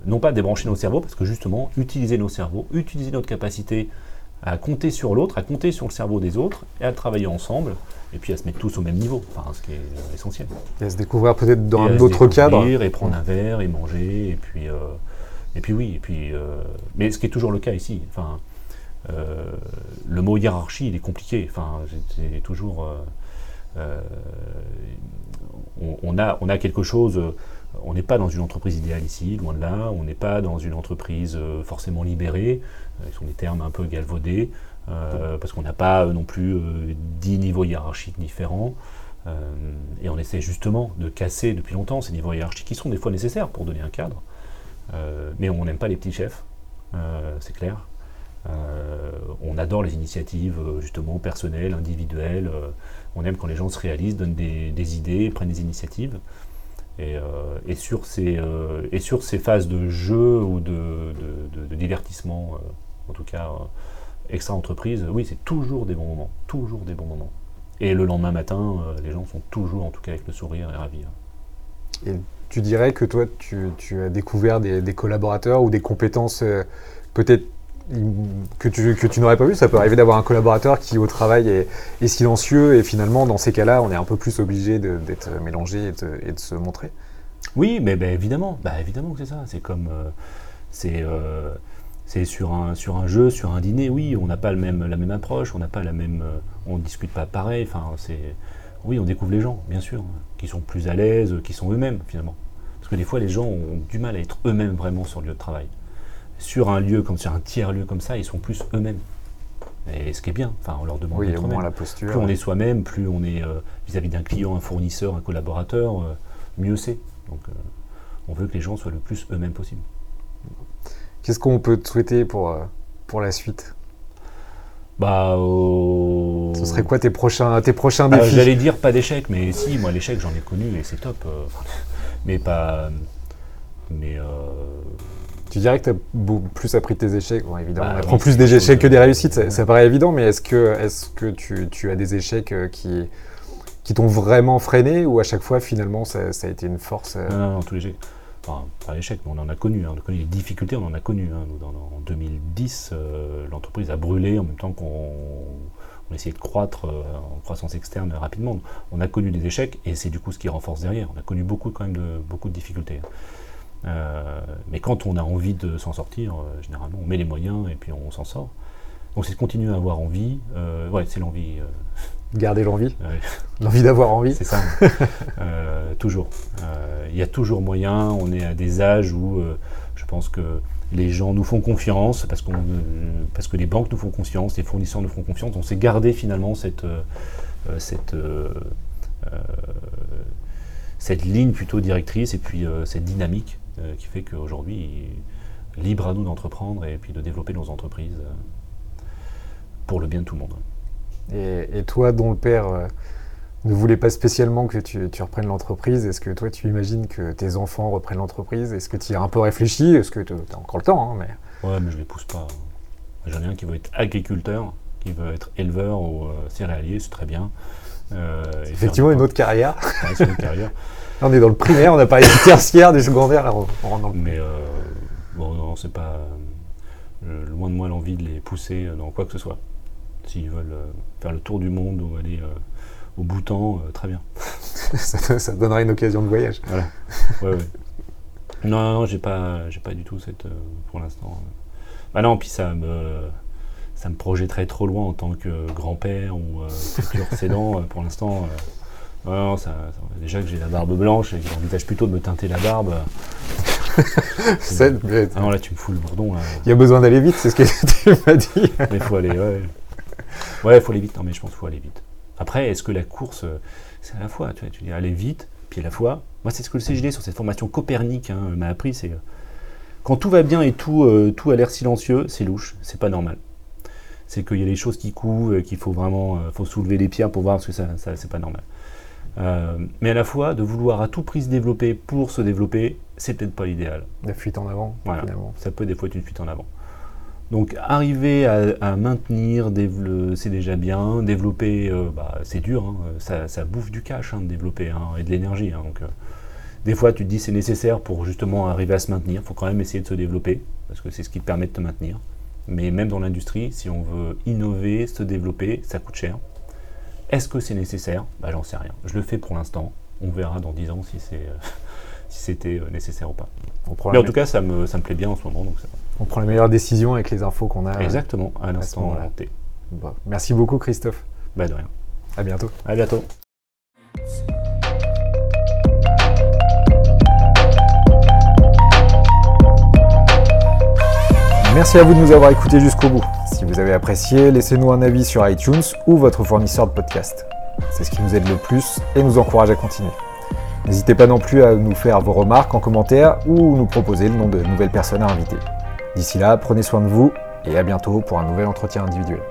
non pas débrancher nos cerveaux, parce que justement, utiliser nos cerveaux, utiliser notre capacité à compter sur l'autre, à compter sur le cerveau des autres, et à travailler ensemble, et puis à se mettre tous au même niveau, enfin, ce qui est essentiel. Et à se découvrir peut-être dans un autre cadre. Et prendre un verre, et manger, et puis, et puis oui, et puis, mais ce qui est toujours le cas ici. Enfin, euh, le mot hiérarchie, il est compliqué. Enfin, c'est toujours. Euh, euh, on, a, on a quelque chose. On n'est pas dans une entreprise idéale ici, loin de là. On n'est pas dans une entreprise forcément libérée. Ce sont des termes un peu galvaudés. parce qu'on n'a pas non plus dix niveaux hiérarchiques différents. et on essaie justement de casser depuis longtemps ces niveaux hiérarchiques qui sont des fois nécessaires pour donner un cadre. Mais on n'aime pas les petits chefs, c'est clair. Euh, on adore les initiatives euh, justement personnelles, individuelles. Euh, on aime quand les gens se réalisent, donnent des, idées, prennent des initiatives. Et, sur ces, phases de jeu ou de, divertissement, en tout cas extra-entreprise, oui, c'est toujours des bons moments. Toujours des bons moments. Et le lendemain matin, les gens sont toujours, en tout cas, avec le sourire et ravis. Et tu dirais que toi, tu, as découvert des, collaborateurs ou des compétences peut-être que tu, n'aurais pas vu. Ça peut arriver d'avoir un collaborateur qui au travail est, silencieux et finalement dans ces cas-là on est un peu plus obligé d'être mélangé et de, se montrer. Oui, mais ben, évidemment, bah, évidemment que c'est ça. C'est comme euh, c'est euh, c'est sur un sur un jeu, sur un dîner. Oui, on n'a pas le même la même approche, on n'a pas la même, euh, on discute pas pareil. Enfin, c'est oui, on découvre les gens, bien sûr, qui sont plus à l'aise, qui sont eux-mêmes finalement. Parce que des fois, les gens ont du mal à être eux-mêmes vraiment sur le lieu de travail sur un lieu comme sur un tiers lieu comme ça, ils sont plus eux-mêmes. Et ce qui est bien, enfin, on leur demande oui, la posture. Plus on est soi-même, plus on est euh, vis-à-vis d'un client, un fournisseur, un collaborateur, euh, mieux c'est. Donc, euh, on veut que les gens soient le plus eux-mêmes possible. Qu'est-ce qu'on peut te souhaiter pour, pour la suite? Bah, au- Ce serait quoi tes prochains, tes prochains Euh, défis J'allais dire pas d'échec, mais si, moi l'échec j'en ai connu et c'est top. euh, mais pas. Mais. euh, Tu dirais que tu as plus appris de tes échecs Bon, évidemment, Bah on oui, apprend plus des échecs que des de- réussites, ça, Ouais. ça paraît évident, mais est-ce que, est que tu, tu as des échecs euh, qui, qui t'ont vraiment freiné ou à chaque fois, finalement, ça, ça a été une force euh, Non, non, non, tous les échecs. Enfin, pas l'échec, mais on en a connu. hein, on a connu les difficultés, on en a connu. hein. En 2010, euh, l'entreprise a brûlé en même temps qu'on on essayait de croître euh, en croissance externe rapidement. On a connu des échecs et c'est du coup ce qui renforce derrière. On a connu beaucoup quand même de, beaucoup de difficultés. Euh, mais quand on a envie de s'en sortir, généralement on met les moyens et puis on s'en sort. Donc c'est de continuer à avoir envie. Ouais, c'est l'envie. Garder l'envie, ouais. l'envie d'avoir envie. C'est ça. Euh, toujours. Euh, Il y a toujours moyen. On est à des âges où euh, je pense que les gens nous font confiance parce, qu'on, parce que les banques nous font confiance, les fournisseurs nous font confiance. On s'est gardé finalement cette, cette, cette ligne plutôt directrice et puis cette dynamique qui fait qu'aujourd'hui, libre à nous d'entreprendre et puis de développer nos entreprises pour le bien de tout le monde. Et, et toi, dont le père euh, ne voulait pas spécialement que tu, tu reprennes l'entreprise, est-ce que toi, tu imagines que tes enfants reprennent l'entreprise? Est-ce que tu y as un peu réfléchi? Est-ce que tu as encore le temps hein, mais... Ouais, mais je les pousse pas. J'en ai un qui veut être agriculteur, qui veut être éleveur ou euh, céréalier, c'est très bien. Euh, Effectivement, une autre carrière. Ouais, une carrière. Là, on est dans le primaire, on a parlé du tertiaire, du secondaire, là, on, on rentre dans le... Mais euh, bon, non, c'est pas. loin de moi l'envie de les pousser dans quoi que ce soit. S'ils veulent euh, faire le tour du monde ou aller euh, au Bhoutan, euh, très bien. ça, ça te donnerait une occasion de voyage. Voilà. Ouais, ouais. Non, non, non, j'ai pas, j'ai pas du tout cette, pour l'instant. Bah non, puis ça me, ça me projetterait trop loin en tant que grand-père ou euh, futur cédant. pour l'instant, euh, non, non, ça, ça- déjà que j'ai la barbe blanche et que j'envisage plutôt de me teinter la barbe. ah non, là, tu me fous le bourdon. Il y a besoin d'aller vite, c'est ce que tu m'as dit. Mais il faut aller, ouais. Ouais, il faut aller vite. Non, mais je pense qu'il faut aller vite. Après, est-ce que la course, euh, c'est à la fois, tu, vois, tu dis aller vite, puis à la fois. Moi, c'est ce que le CGD sur cette formation Copernic hein, m'a appris, c'est euh, quand tout va bien et tout, euh, tout a l'air silencieux, c'est louche, c'est pas normal. C'est qu'il y a des choses qui couvent, qu'il faut vraiment, euh, faut soulever les pierres pour voir parce que ça, ça c'est pas normal. Euh, mais à la fois, de vouloir à tout prix se développer pour se développer, c'est peut-être pas l'idéal. La fuite en avant, Voilà. finalement. Ça peut des fois être une fuite en avant. Donc arriver à, à maintenir, c'est déjà bien. Développer, euh, bah, c'est dur. hein. Ça, ça bouffe du cash hein, de développer hein, et de l'énergie. Donc euh, des fois tu te dis c'est nécessaire pour justement arriver à se maintenir. Il faut quand même essayer de se développer parce que c'est ce qui te permet de te maintenir. Mais même dans l'industrie, si on veut innover, se développer, ça coûte cher. Est-ce que c'est nécessaire? Bah, J'en sais rien. Je le fais pour l'instant. On verra dans 10 ans si euh, si c'était nécessaire ou pas. Mais en tout cas, ça me, ça me plaît bien en ce moment. Donc ça va. On prend les meilleures décisions avec les infos qu'on a. Exactement, à l'instant. T. Bon, merci beaucoup, Christophe. Bah de rien. À bientôt. À bientôt. Merci à vous de nous avoir écoutés jusqu'au bout. Si vous avez apprécié, laissez-nous un avis sur iTunes ou votre fournisseur de podcast. C'est ce qui nous aide le plus et nous encourage à continuer. N'hésitez pas non plus à nous faire vos remarques en commentaire ou nous proposer le nom de nouvelles personnes à inviter. D'ici là, prenez soin de vous et à bientôt pour un nouvel entretien individuel.